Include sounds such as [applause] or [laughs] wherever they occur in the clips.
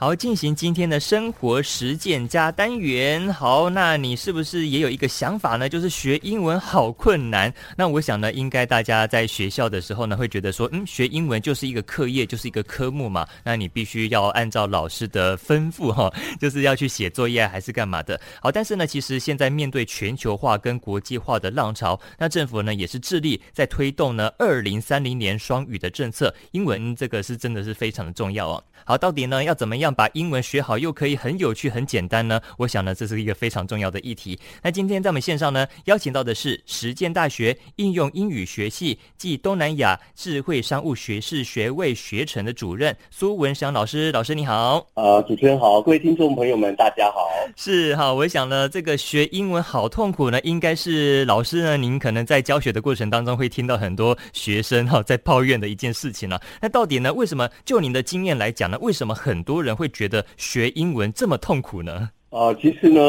好，进行今天的生活实践加单元。好，那你是不是也有一个想法呢？就是学英文好困难。那我想呢，应该大家在学校的时候呢，会觉得说，嗯，学英文就是一个课业，就是一个科目嘛。那你必须要按照老师的吩咐哈，[laughs] 就是要去写作业还是干嘛的。好，但是呢，其实现在面对全球化跟国际化的浪潮，那政府呢也是致力在推动呢二零三零年双语的政策。英文这个是真的是非常的重要哦。好，到底呢要怎么样？把英文学好又可以很有趣、很简单呢？我想呢，这是一个非常重要的议题。那今天在我们线上呢，邀请到的是实践大学应用英语学系暨东南亚智慧商务学士学位学程的主任苏文祥老师。老师你好，呃，主持人好，各位听众朋友们，大家好。是哈，我想呢，这个学英文好痛苦呢，应该是老师呢，您可能在教学的过程当中会听到很多学生哈在抱怨的一件事情呢。那到底呢，为什么就您的经验来讲呢？为什么很多人会觉得学英文这么痛苦呢？啊，其实呢，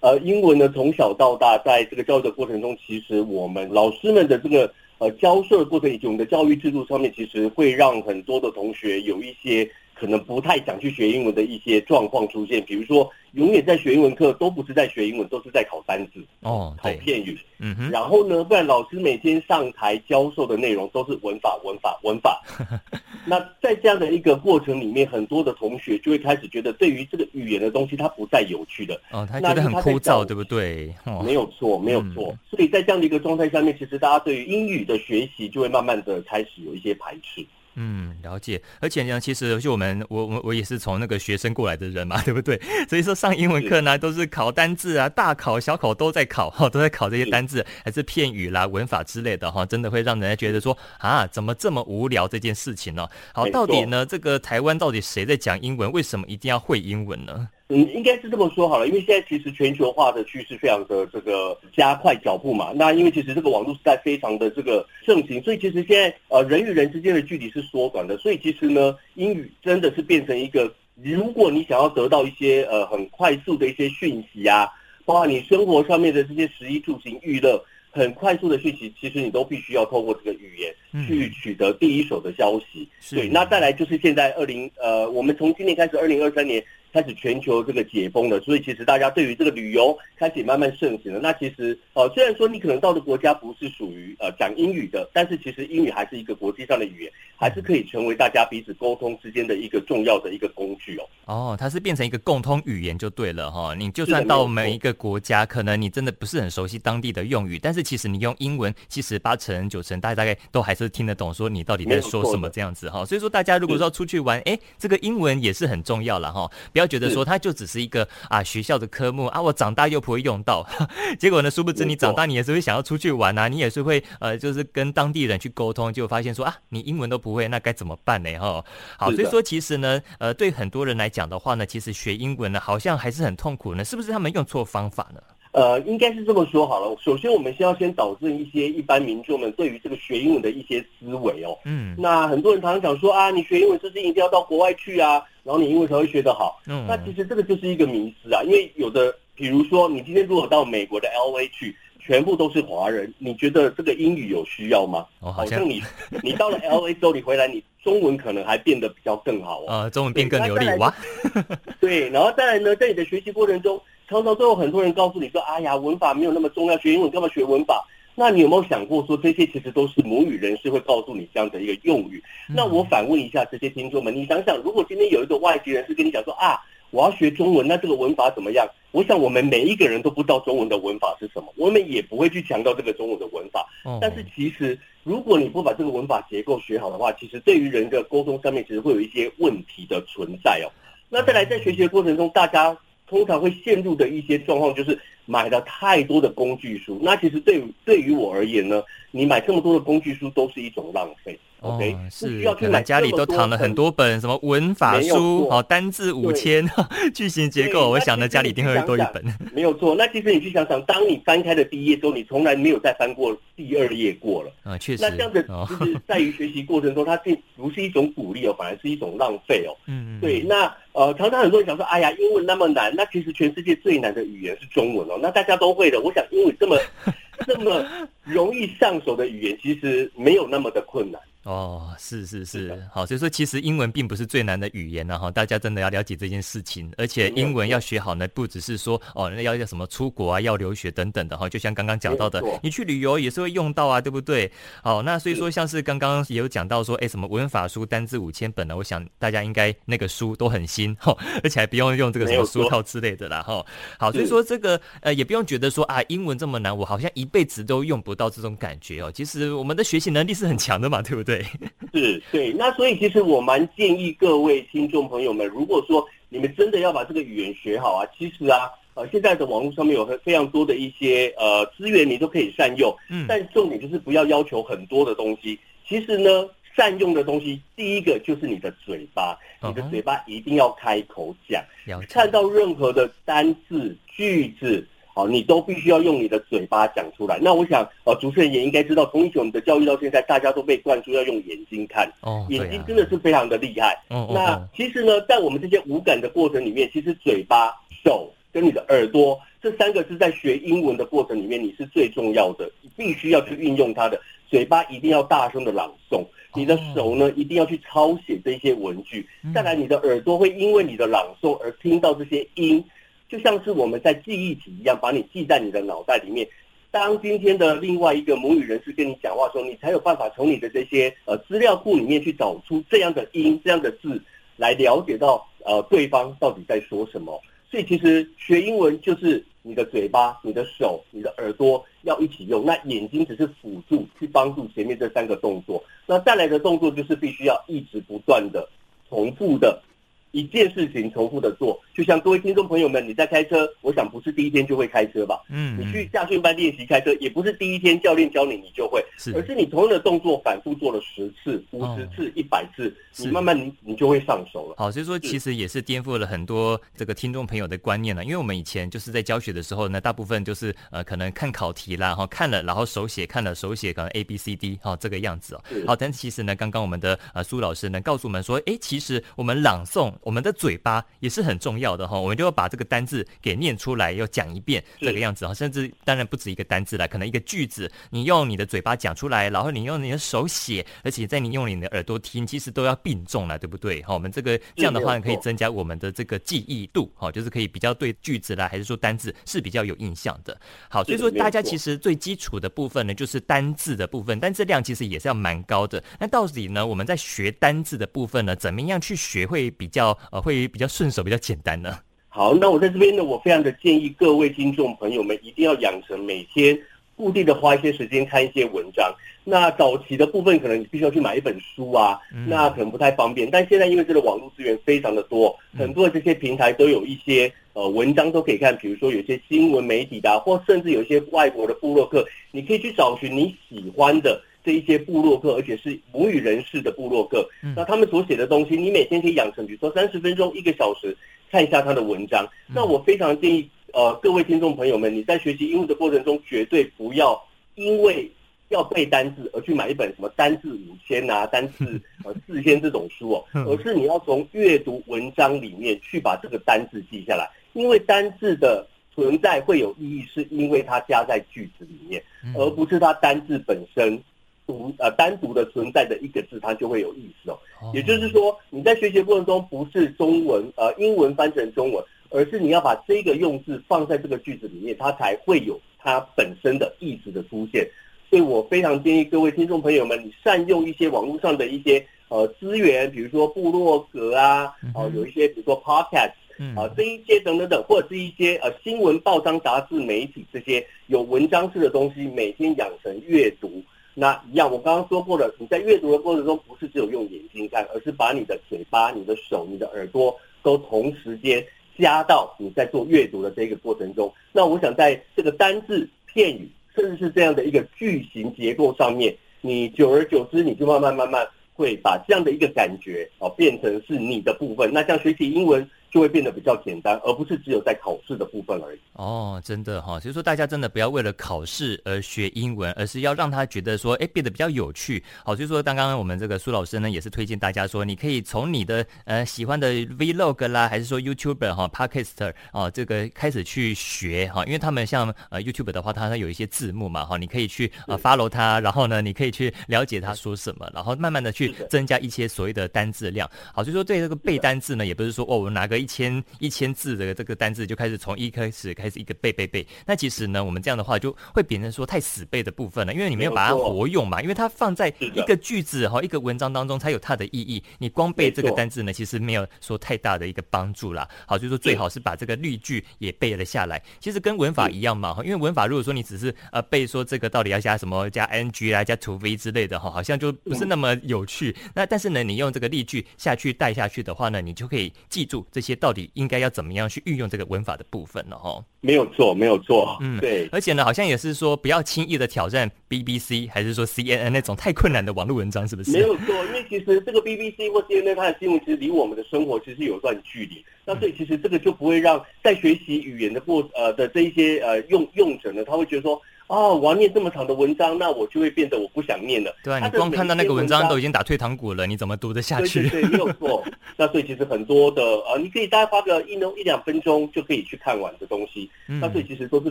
呃，英文呢，从小到大，在这个教育的过程中，其实我们老师们的这个呃教授的过程以及我们的教育制度上面，其实会让很多的同学有一些可能不太想去学英文的一些状况出现，比如说。永远在学英文课，都不是在学英文，都是在考单字哦，考片语。嗯哼。然后呢，不然老师每天上台教授的内容都是文法、文法、文法。[laughs] 那在这样的一个过程里面，很多的同学就会开始觉得，对于这个语言的东西，它不再有趣的。哦，他觉得很枯燥，对不对？哦、没有错，没有错。嗯、所以在这样的一个状态下面，其实大家对于英语的学习就会慢慢的开始有一些排斥。嗯，了解。而且呢，其实就我们，我我我也是从那个学生过来的人嘛，[laughs] 对不对？所以说上英文课呢，都是考单字啊，大考小考都在考哈，[laughs] 都在考这些单字，还是片语啦、文法之类的哈，真的会让人家觉得说啊，怎么这么无聊这件事情呢？好，到底呢，这个台湾到底谁在讲英文？为什么一定要会英文呢？嗯，应该是这么说好了，因为现在其实全球化的趋势非常的这个加快脚步嘛。那因为其实这个网络时代非常的这个盛行，所以其实现在呃人与人之间的距离是缩短的。所以其实呢，英语真的是变成一个，如果你想要得到一些呃很快速的一些讯息啊，包括你生活上面的这些食衣住行娱乐，很快速的讯息，其实你都必须要透过这个语言去取得第一手的消息。嗯、对，那再来就是现在二零呃，我们从今年开始，二零二三年。开始全球这个解封了，所以其实大家对于这个旅游开始慢慢盛行了。那其实呃，虽然说你可能到的国家不是属于呃讲英语的，但是其实英语还是一个国际上的语言，还是可以成为大家彼此沟通之间的一个重要的一个工具哦。哦，它是变成一个共通语言就对了哈。你就算到每一个国家，可能你真的不是很熟悉当地的用语，但是其实你用英文，其实八成九成大家大概都还是听得懂，说你到底在说什么这样子哈。所以说大家如果说要出去玩，哎，这个英文也是很重要了哈。不要觉得说它就只是一个啊学校的科目啊，我长大又不会用到，[laughs] 结果呢，殊不知你长大你也是会想要出去玩啊，你也是会呃就是跟当地人去沟通，就发现说啊你英文都不会，那该怎么办呢？哈，好，所以说其实呢，呃，对很多人来讲的话呢，其实学英文呢好像还是很痛苦呢，是不是他们用错方法呢？呃，应该是这么说好了。首先，我们先要先导正一些一般民众们对于这个学英文的一些思维哦。嗯。那很多人常常讲说啊，你学英文是不是一定要到国外去啊？然后你英文才会学得好。嗯。那其实这个就是一个迷思啊，因为有的，比如说你今天如果到美国的 LA 去，全部都是华人，你觉得这个英语有需要吗？哦，好像，你你到了 LA 之后，你回来你中文可能还变得比较更好啊。呃，中文变更流利哇。[laughs] 对，然后再来呢，在你的学习过程中。常常都有很多人告诉你说：“哎呀，文法没有那么重要，学英文干嘛学文法？”那你有没有想过说，这些其实都是母语人士会告诉你这样的一个用语？那我反问一下这些听众们，你想想，如果今天有一个外籍人士跟你讲说：“啊，我要学中文，那这个文法怎么样？”我想我们每一个人都不知道中文的文法是什么，我们也不会去强调这个中文的文法。但是其实，如果你不把这个文法结构学好的话，其实对于人的沟通上面，其实会有一些问题的存在哦。那再来，在学习的过程中，大家。通常会陷入的一些状况就是买了太多的工具书，那其实对对于我而言呢，你买这么多的工具书都是一种浪费。OK，哦，是需要去买家里都躺了很多本什么文法书，好，单字五千，[laughs] 句型结构，我想呢家里一定会多一本。没有错，那其实你去想想，当你翻开的第一页之后，你从来没有再翻过第二页过了啊，确实。那这样子就是在于学习过程中，它并不是一种鼓励哦，反而是一种浪费哦。嗯嗯。对，那呃，常常很多人想说，哎呀，英文那么难，那其实全世界最难的语言是中文哦，那大家都会的。我想，英语这么 [laughs] 这么容易上手的语言，其实没有那么的困难。哦，是是是，好，所以说其实英文并不是最难的语言呢，哈，大家真的要了解这件事情，而且英文要学好呢，不只是说哦，要要什么出国啊，要留学等等的哈，就像刚刚讲到的，你去旅游也是会用到啊，对不对？好，那所以说像是刚刚也有讲到说，哎，什么文法书单字五千本呢？我想大家应该那个书都很新哈，[laughs] 而且还不用用这个什么书套之类的啦，哈。好，所以说这个呃也不用觉得说啊，英文这么难，我好像一辈子都用不到这种感觉哦。其实我们的学习能力是很强的嘛，对不对？[laughs] 是对，那所以其实我蛮建议各位听众朋友们，如果说你们真的要把这个语言学好啊，其实啊，呃，现在的网络上面有非常多的一些呃资源，你都可以善用。嗯，但重点就是不要要求很多的东西。其实呢，善用的东西，第一个就是你的嘴巴，你的嘴巴一定要开口讲，看到任何的单字句子。好，你都必须要用你的嘴巴讲出来。那我想，呃，主持人也应该知道，从以前我们的教育到现在，大家都被灌输要用眼睛看。哦，眼睛真的是非常的厉害。哦，那其实呢，在我们这些五感的过程里面，其实嘴巴、手跟你的耳朵这三个是在学英文的过程里面，你是最重要的，你必须要去运用它的。嘴巴一定要大声的朗诵，你的手呢一定要去抄写这些文句。再来，你的耳朵会因为你的朗诵而听到这些音。就像是我们在记忆体一样，把你记在你的脑袋里面。当今天的另外一个母语人士跟你讲话的时候，你才有办法从你的这些呃资料库里面去找出这样的音、这样的字，来了解到呃对方到底在说什么。所以其实学英文就是你的嘴巴、你的手、你的耳朵要一起用，那眼睛只是辅助去帮助前面这三个动作。那再来的动作就是必须要一直不断的重复的。一件事情重复的做，就像各位听众朋友们，你在开车，我想不是第一天就会开车吧？嗯，你去驾训班练习开车，也不是第一天教练教你你就会，是，而是你同样的动作反复做了十次、五十次、一百次，你慢慢你你就会上手了。好，所以说其实也是颠覆了很多这个听众朋友的观念了，因为我们以前就是在教学的时候呢，大部分就是呃可能看考题啦，哈，看了然后手写，看了手写，可能 A B C D 哈这个样子哦。好，但其实呢，刚刚我们的呃苏老师呢告诉我们说，哎，其实我们朗诵。我们的嘴巴也是很重要的哈，我们就要把这个单字给念出来，要讲一遍这个样子哈，甚至当然不止一个单字啦，可能一个句子，你用你的嘴巴讲出来，然后你用你的手写，而且在你用你的耳朵听，其实都要并重了，对不对？哈，我们这个这样的话可以增加我们的这个记忆度，哈，就是可以比较对句子啦，还是说单字是比较有印象的。好，所以说大家其实最基础的部分呢，就是单字的部分，单字量其实也是要蛮高的。那到底呢，我们在学单字的部分呢，怎么样去学会比较？呃，会比较顺手，比较简单呢。好，那我在这边呢，我非常的建议各位听众朋友们一定要养成每天固定的花一些时间看一些文章。那早期的部分可能你必须要去买一本书啊，嗯、那可能不太方便。但现在因为这个网络资源非常的多，很多的这些平台都有一些呃文章都可以看，比如说有些新闻媒体的、啊，或甚至有一些外国的部落客，你可以去找寻你喜欢的。这一些部落客，而且是母语人士的部落客，那他们所写的东西，你每天可以养成，比如说三十分钟、一个小时，看一下他的文章。那我非常建议，呃，各位听众朋友们，你在学习英文的过程中，绝对不要因为要背单字而去买一本什么单字五千啊、单字呃四千这种书哦，而是你要从阅读文章里面去把这个单字记下来，因为单字的存在会有意义，是因为它加在句子里面，而不是它单字本身。独呃单独的存在的一个字，它就会有意思哦。也就是说，你在学习过程中，不是中文呃英文翻成中文，而是你要把这个用字放在这个句子里面，它才会有它本身的意思的出现。所以我非常建议各位听众朋友们，你善用一些网络上的一些呃资源，比如说部落格啊，哦、呃、有一些比如说 podcast 啊、呃、这一些等等等，或者是一些呃新闻报章杂志媒体这些有文章式的东西，每天养成阅读。那一样，我刚刚说过了，你在阅读的过程中，不是只有用眼睛看，而是把你的嘴巴、你的手、你的耳朵都同时间加到你在做阅读的这个过程中。那我想在这个单字、片语，甚至是这样的一个句型结构上面，你久而久之，你就慢慢慢慢会把这样的一个感觉哦变成是你的部分。那像学习英文，就会变得比较简单，而不是只有在考试的部分而已。哦，真的哈，所以说大家真的不要为了考试而学英文，而是要让他觉得说，哎，变得比较有趣。好，所以说刚刚我们这个苏老师呢，也是推荐大家说，你可以从你的呃喜欢的 Vlog 啦，还是说 YouTuber 哈，Podcaster 哦，这个开始去学哈，因为他们像呃 YouTuber 的话，它有一些字幕嘛哈，你可以去呃 follow 他，然后呢，你可以去了解他说什么，然后慢慢的去增加一些所谓的单字量。好，所以说对这个背单字呢，也不是说哦，我拿个一千一千字的这个单字就开始从一开始开始一个背背背。那其实呢，我们这样的话就会变成说太死背的部分了，因为你没有把它活用嘛，因为它放在一个句子哈一个文章当中才有它的意义。你光背这个单字呢，其实没有说太大的一个帮助啦。好，就是说最好是把这个例句也背了下来。其实跟文法一样嘛，哈，因为文法如果说你只是呃背说这个到底要加什么加 ing 啊加 to v 之类的哈，好像就不是那么有趣。那但是呢，你用这个例句下去带下去的话呢，你就可以记住这些到底。应该要怎么样去运用这个文法的部分了哈？没有错，没有错，嗯，对。而且呢，好像也是说不要轻易的挑战 BBC 还是说 CNN 那种太困难的网络文章，是不是？没有错，因为其实这个 BBC 或 CNN 它的新闻其实离我们的生活其实有段距离。那所以其实这个就不会让在学习语言的过呃的这一些呃用用者呢，他会觉得说。哦，我要念这么长的文章，那我就会变得我不想念了。对啊，你光看到那个文章都已经打退堂鼓了，你怎么读得下去？对对对，没有错。[laughs] 那所以其实很多的呃，你可以大概花个一一两分钟就可以去看完的东西。嗯，那所以其实都是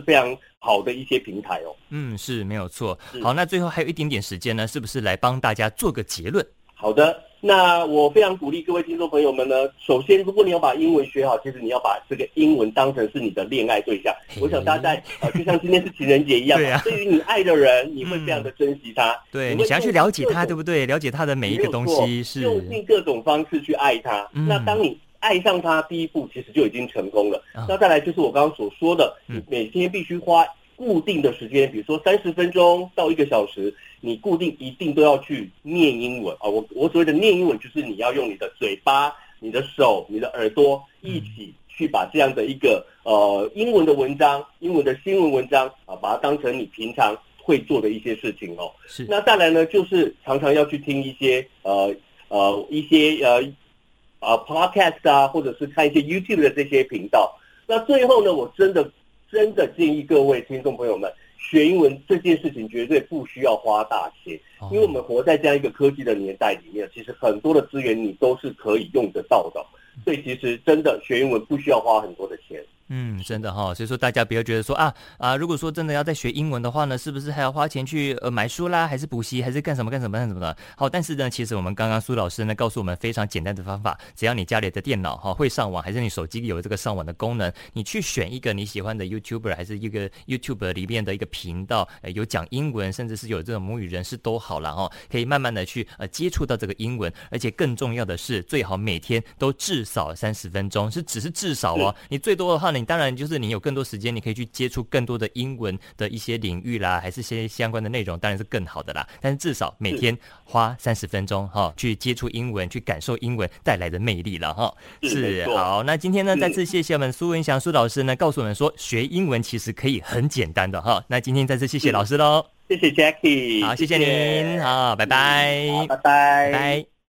非常好的一些平台哦。嗯，是没有错。好，那最后还有一点点时间呢，是不是来帮大家做个结论？好的。那我非常鼓励各位听众朋友们呢。首先，如果你要把英文学好，其实你要把这个英文当成是你的恋爱对象。我想大家在呃，就像今天是情人节一样，[laughs] 对啊，对于你爱的人，你会非常的珍惜他。嗯、对，你想要去了解他，对不对？了解他的每一个东西，是用尽各种方式去爱他。嗯、那当你爱上他，第一步其实就已经成功了。嗯、那再来就是我刚刚所说的，你每天必须花。固定的时间，比如说三十分钟到一个小时，你固定一定都要去念英文啊！我我所谓的念英文，就是你要用你的嘴巴、你的手、你的耳朵一起去把这样的一个呃英文的文章、英文的新闻文章啊，把它当成你平常会做的一些事情哦。是。那再来呢，就是常常要去听一些呃呃一些呃啊 podcast 啊，或者是看一些 YouTube 的这些频道。那最后呢，我真的。真的建议各位听众朋友们，学英文这件事情绝对不需要花大钱，因为我们活在这样一个科技的年代里面，其实很多的资源你都是可以用得到的，所以其实真的学英文不需要花很多的钱。嗯，真的哈，所以说大家不要觉得说啊啊，如果说真的要再学英文的话呢，是不是还要花钱去呃买书啦，还是补习，还是干什么干什么干什么的？好，但是呢，其实我们刚刚苏老师呢告诉我们非常简单的方法，只要你家里的电脑哈会上网，还是你手机有这个上网的功能，你去选一个你喜欢的 YouTuber，还是一个 YouTuber 里面的一个频道，呃，有讲英文，甚至是有这种母语人士都好了哈，可以慢慢的去呃接触到这个英文，而且更重要的是，最好每天都至少三十分钟，是只是至少哦，你最多的话呢，你当然就是你有。更多时间，你可以去接触更多的英文的一些领域啦，还是些相关的内容，当然是更好的啦。但是至少每天花三十分钟哈，去接触英文，去感受英文带来的魅力了哈。是好，那今天呢，再次谢谢我们苏文祥苏老师呢，告诉我们说学英文其实可以很简单的哈。那今天再次谢谢老师喽，谢谢 Jackie，好，谢谢您，好，拜拜，拜拜，拜。